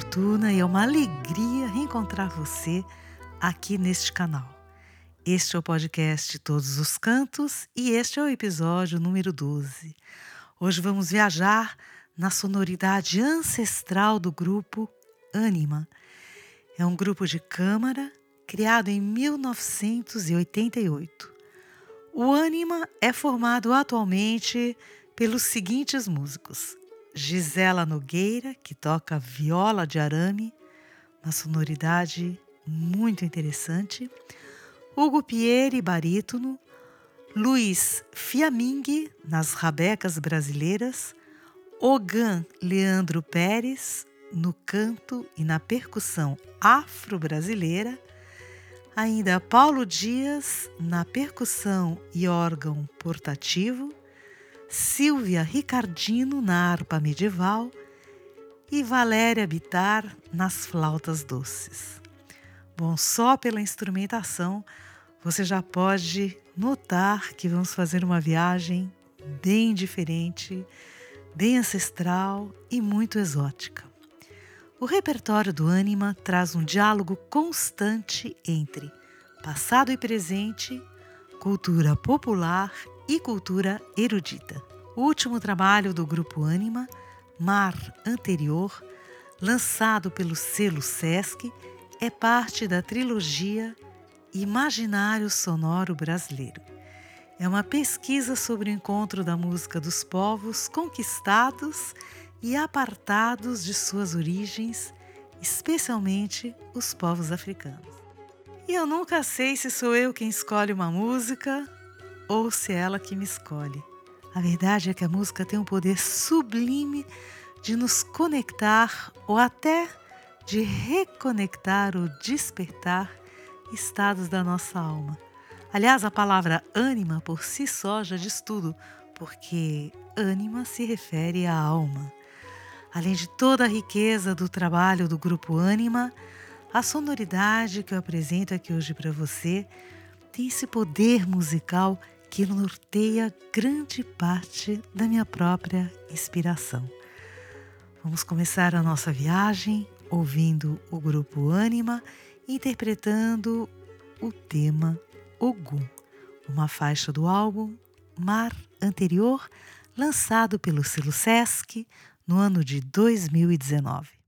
Fortuna e é uma alegria reencontrar você aqui neste canal. Este é o podcast Todos os Cantos e este é o episódio número 12. Hoje vamos viajar na sonoridade ancestral do grupo Anima. É um grupo de câmara criado em 1988. O Anima é formado atualmente pelos seguintes músicos: Gisela Nogueira, que toca viola de arame, uma sonoridade muito interessante. Hugo Pieri, barítono. Luiz Fiaming, nas rabecas brasileiras. Ogan Leandro Pérez, no canto e na percussão afro-brasileira. Ainda Paulo Dias, na percussão e órgão portativo. Silvia Ricardino na harpa medieval e Valéria Bitar nas flautas doces. Bom, só pela instrumentação você já pode notar que vamos fazer uma viagem bem diferente, bem ancestral e muito exótica. O repertório do Anima traz um diálogo constante entre passado e presente, cultura popular e cultura erudita. O último trabalho do grupo Anima, Mar Anterior, lançado pelo selo Sesc, é parte da trilogia Imaginário Sonoro Brasileiro. É uma pesquisa sobre o encontro da música dos povos conquistados e apartados de suas origens, especialmente os povos africanos. E eu nunca sei se sou eu quem escolhe uma música ou se é ela que me escolhe. A verdade é que a música tem um poder sublime de nos conectar ou até de reconectar ou despertar estados da nossa alma. Aliás, a palavra ânima por si só já diz tudo, porque ânima se refere à alma. Além de toda a riqueza do trabalho do grupo Ânima, a sonoridade que eu apresento aqui hoje para você tem esse poder musical que norteia grande parte da minha própria inspiração. Vamos começar a nossa viagem ouvindo o grupo Anima interpretando o tema Ogum, uma faixa do álbum Mar Anterior, lançado pelo selo Sesc no ano de 2019.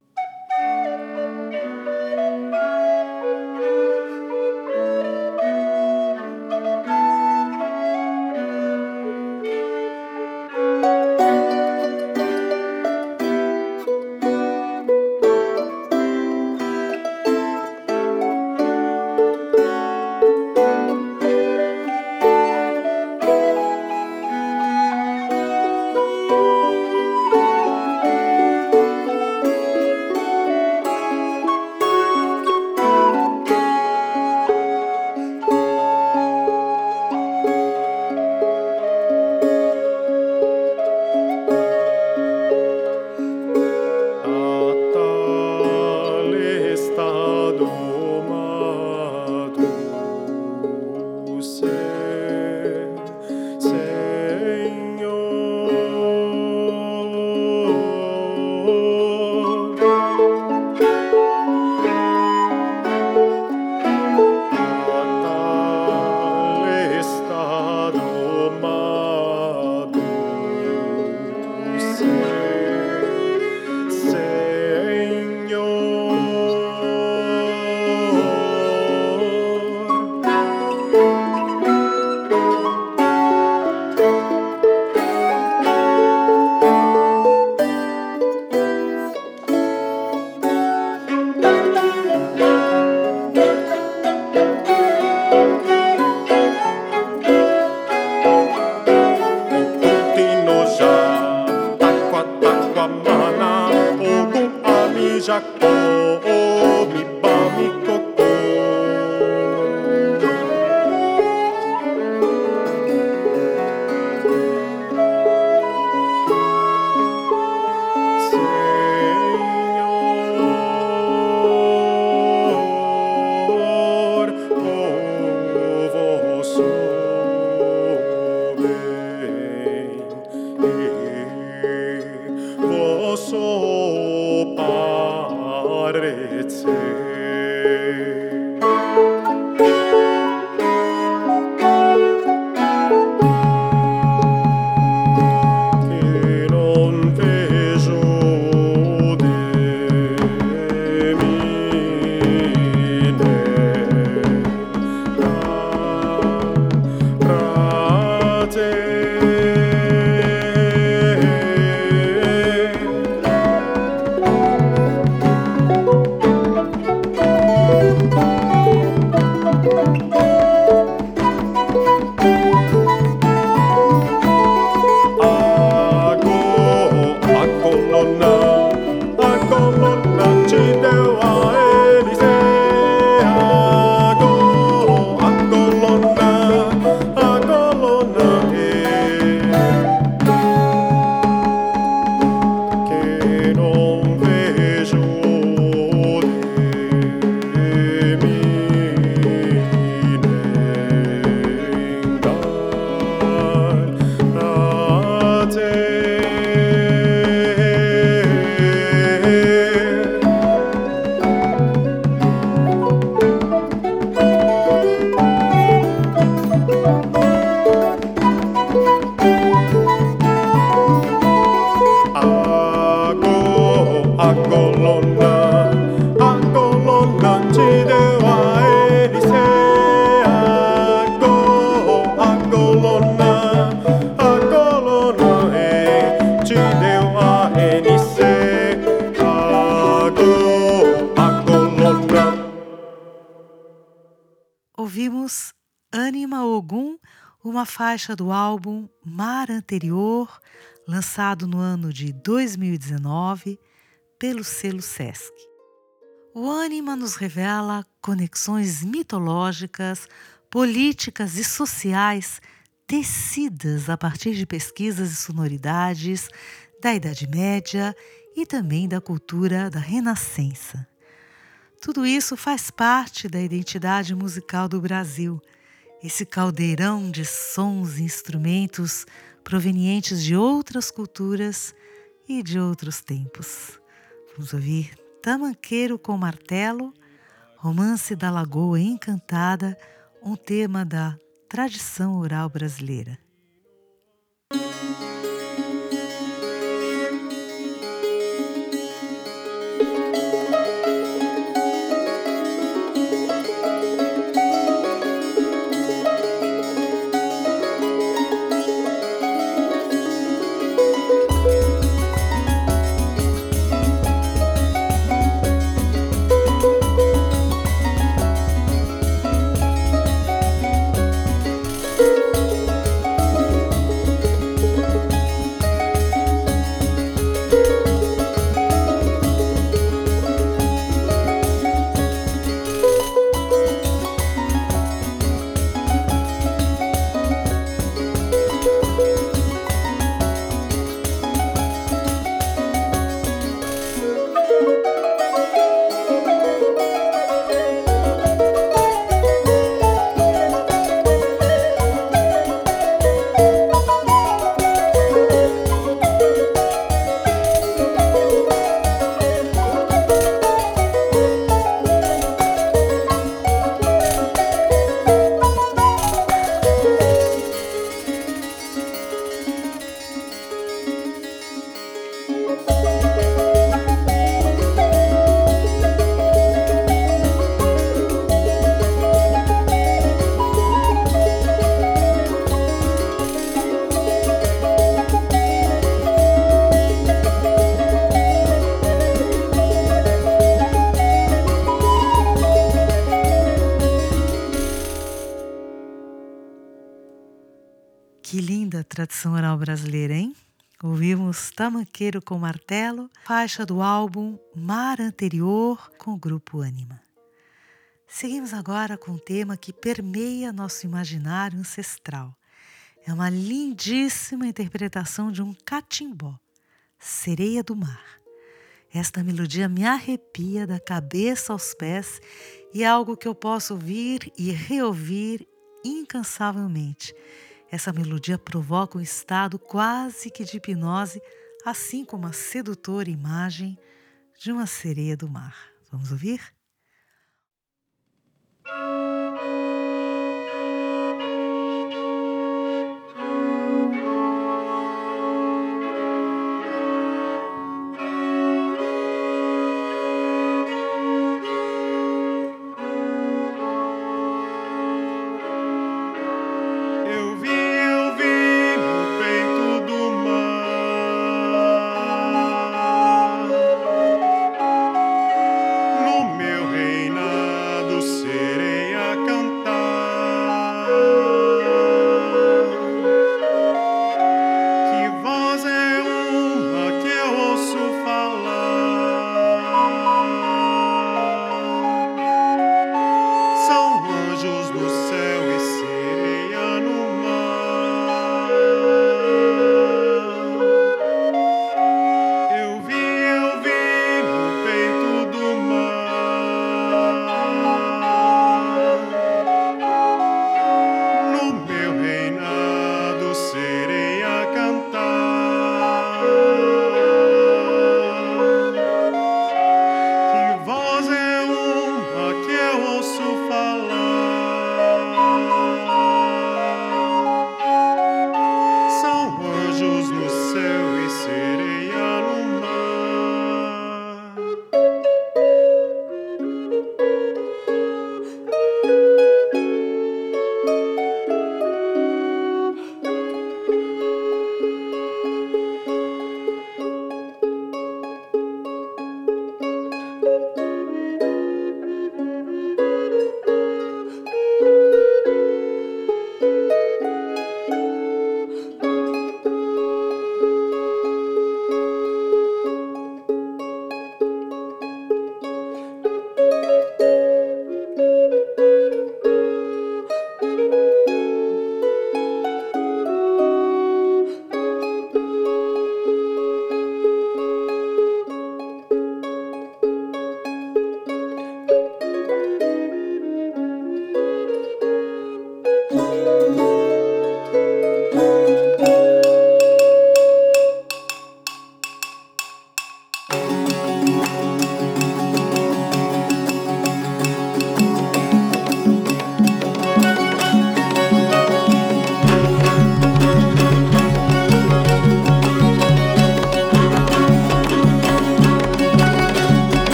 Faixa do álbum Mar Anterior, lançado no ano de 2019 pelo selo Sesc. O Anima nos revela conexões mitológicas, políticas e sociais tecidas a partir de pesquisas e sonoridades da Idade Média e também da cultura da Renascença. Tudo isso faz parte da identidade musical do Brasil, esse caldeirão de sons e instrumentos provenientes de outras culturas e de outros tempos. Vamos ouvir Tamanqueiro com Martelo, Romance da Lagoa Encantada, um tema da tradição oral brasileira. Tamanqueiro com Martelo, faixa do álbum Mar Anterior com o grupo Anima. Seguimos agora com um tema que permeia nosso imaginário ancestral. É uma lindíssima interpretação de um catimbó, Sereia do Mar. Esta melodia me arrepia da cabeça aos pés e é algo que eu posso ouvir e reouvir incansavelmente essa melodia provoca um estado quase que de hipnose, assim como a sedutora imagem de uma sereia do mar. Vamos ouvir?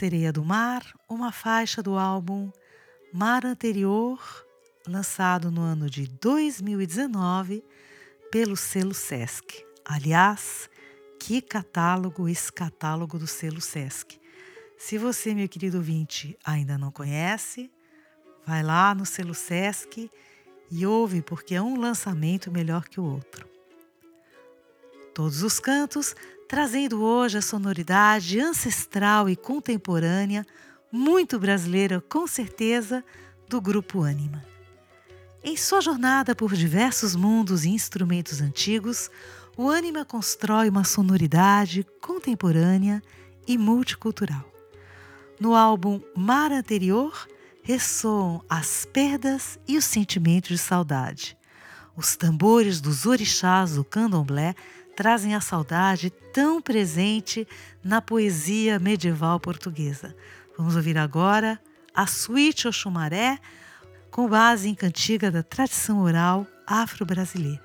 Sereia do Mar, uma faixa do álbum Mar Anterior, lançado no ano de 2019 pelo selo Sesc. Aliás, que catálogo esse catálogo do selo Sesc. Se você, meu querido ouvinte, ainda não conhece, vai lá no selo Sesc e ouve porque é um lançamento melhor que o outro. Todos os cantos trazendo hoje a sonoridade ancestral e contemporânea, muito brasileira com certeza, do grupo Anima. Em sua jornada por diversos mundos e instrumentos antigos, o Anima constrói uma sonoridade contemporânea e multicultural. No álbum Mar Anterior, ressoam as perdas e os sentimentos de saudade, Os tambores dos orixás do candomblé trazem a saudade tão presente na poesia medieval portuguesa. Vamos ouvir agora a suíte Oxumaré, com base em cantiga da tradição oral afro-brasileira.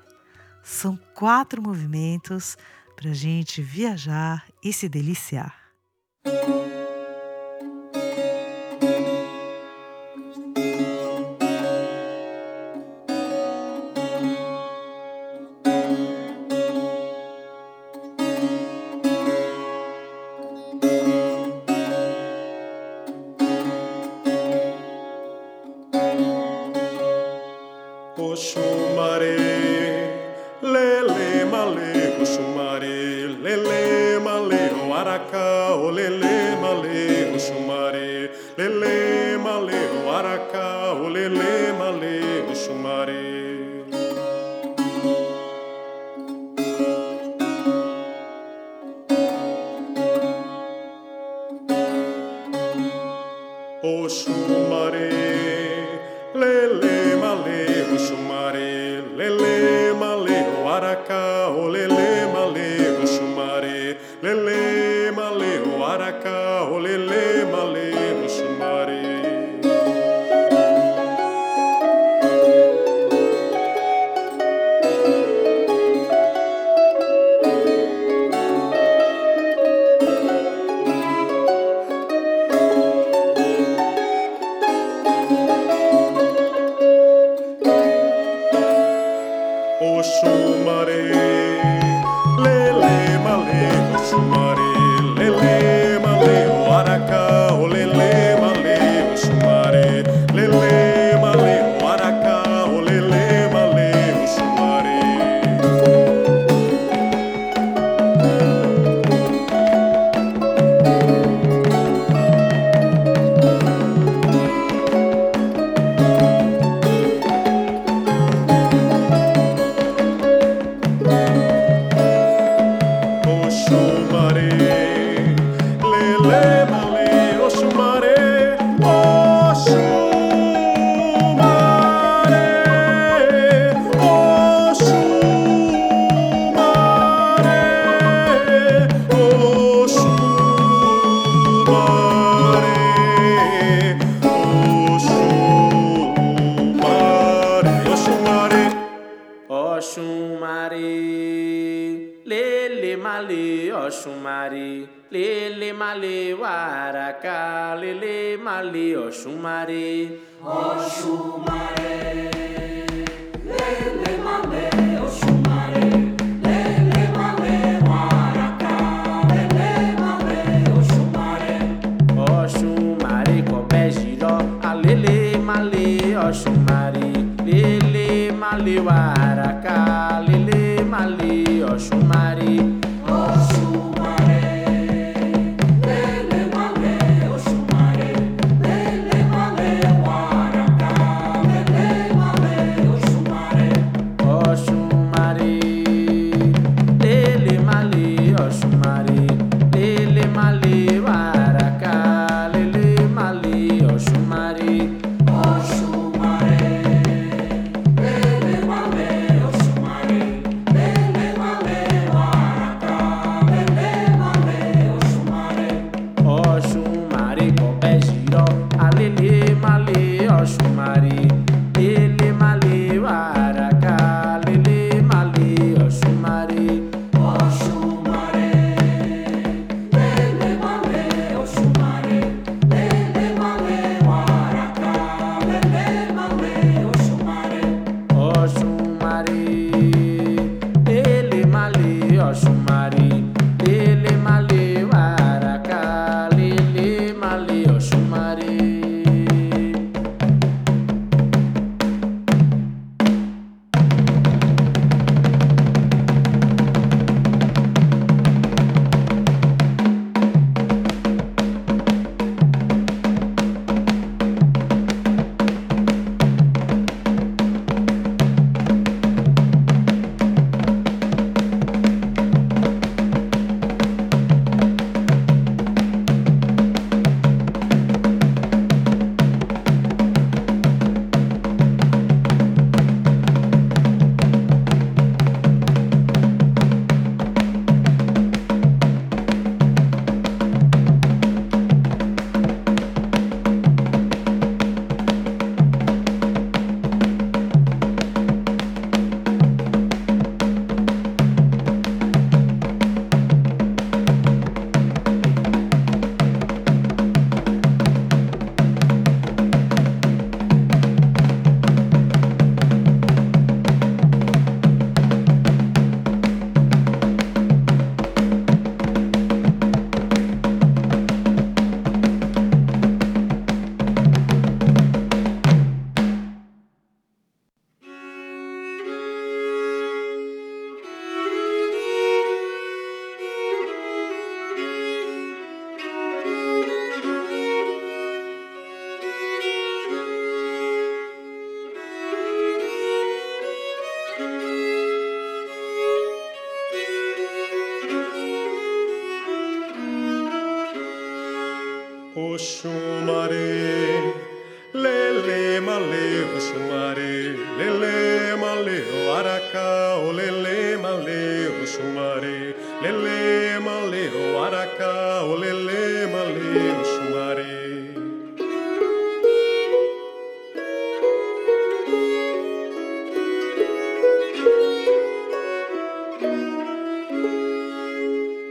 São quatro movimentos para a gente viajar e se deliciar. O Marie.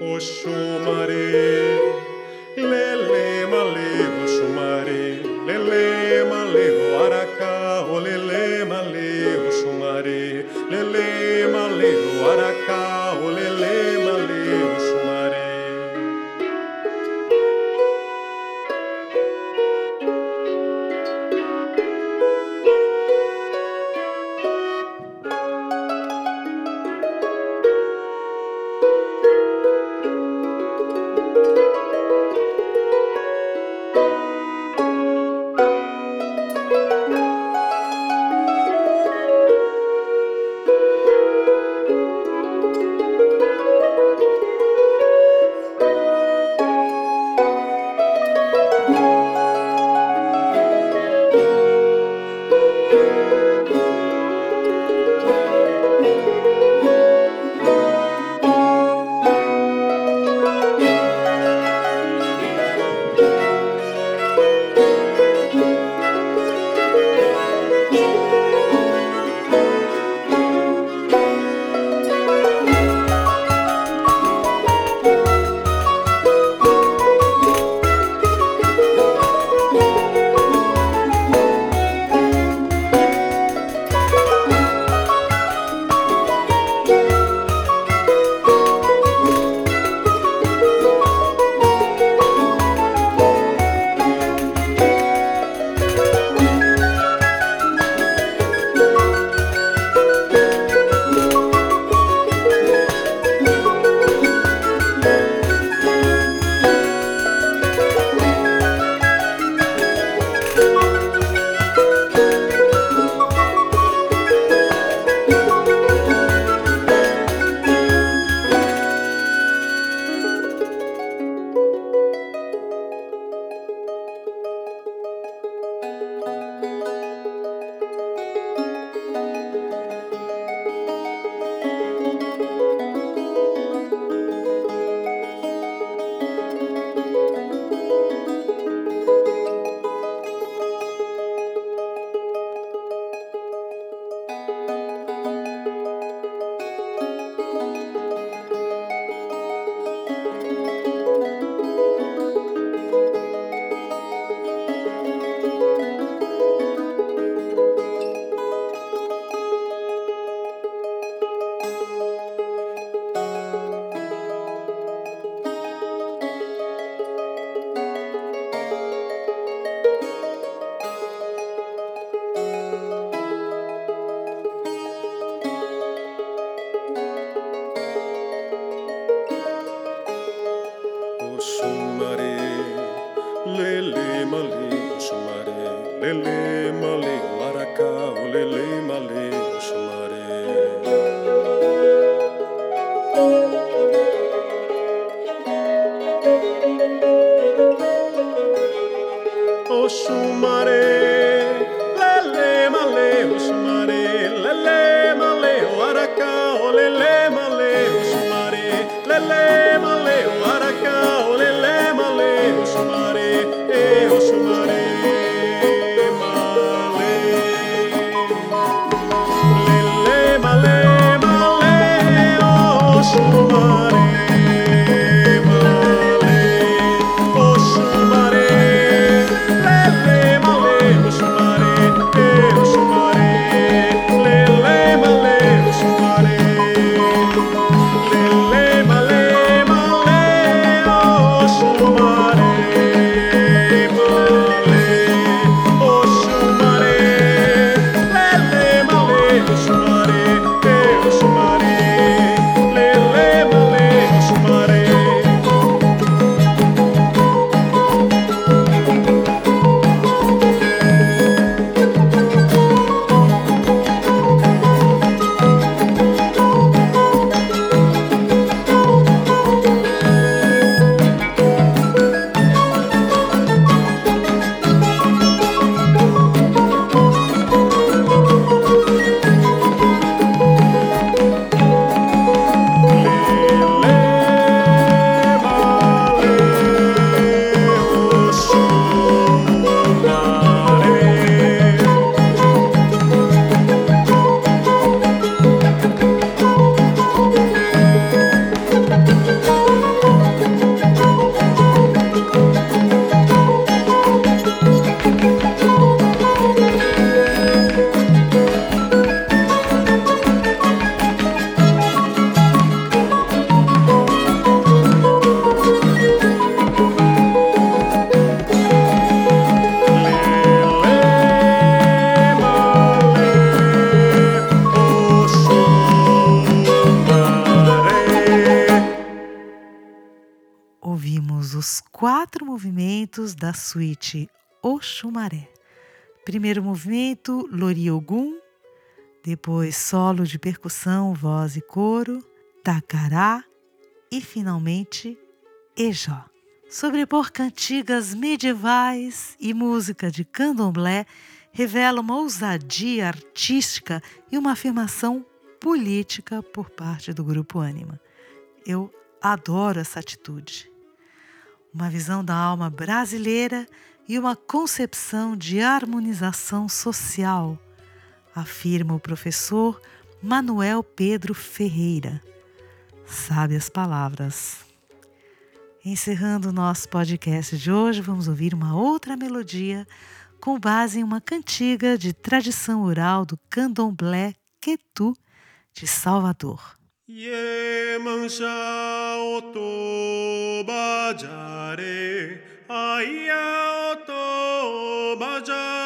O chumare, lele male, o chumare, lele male, o O os quatro movimentos da suíte Oxumaré. Primeiro movimento, Lori Ogum, depois solo de percussão, voz e coro, Tacará e finalmente Ejó. Sobrepor cantigas medievais e música de candomblé revela uma ousadia artística e uma afirmação política por parte do grupo Anima. Eu adoro essa atitude. Uma visão da alma brasileira e uma concepção de harmonização social, afirma o professor Manuel Pedro Ferreira. Sabe as palavras. Encerrando o nosso podcast de hoje, vamos ouvir uma outra melodia com base em uma cantiga de tradição oral do candomblé Quetu de Salvador. 예문샤 오토바자레 아이야 오토바자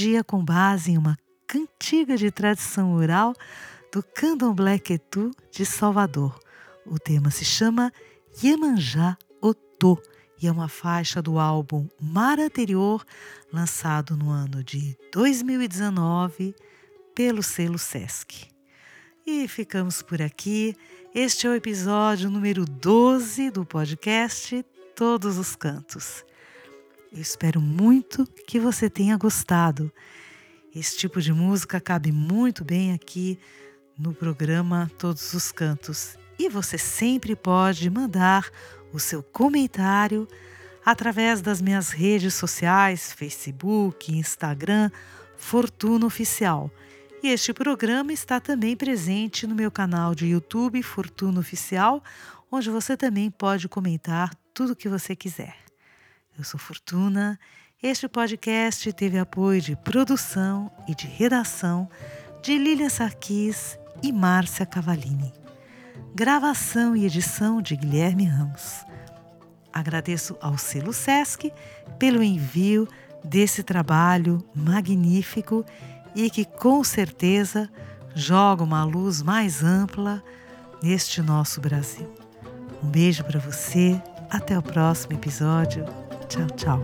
melodia com base em uma cantiga de tradição oral do Candomblé Quetu de Salvador. O tema se chama Iemanjá Otô e é uma faixa do álbum Mar Anterior, lançado no ano de 2019 pelo selo Sesc. E ficamos por aqui. Este é o episódio número 12 do podcast Todos os Cantos. Eu espero muito que você tenha gostado. Esse tipo de música cabe muito bem aqui no programa Todos os Cantos. E você sempre pode mandar o seu comentário através das minhas redes sociais, Facebook, Instagram, Fortuna Oficial. E este programa está também presente no meu canal de YouTube Fortuna Oficial, onde você também pode comentar tudo o que você quiser. Eu sou Fortuna. Este podcast teve apoio de produção e de redação de Lília Sarquis e Márcia Cavalini. Gravação e edição de Guilherme Ramos. Agradeço ao selo SESC pelo envio desse trabalho magnífico e que com certeza joga uma luz mais ampla neste nosso Brasil. Um beijo para você, até o próximo episódio tchau, tchau.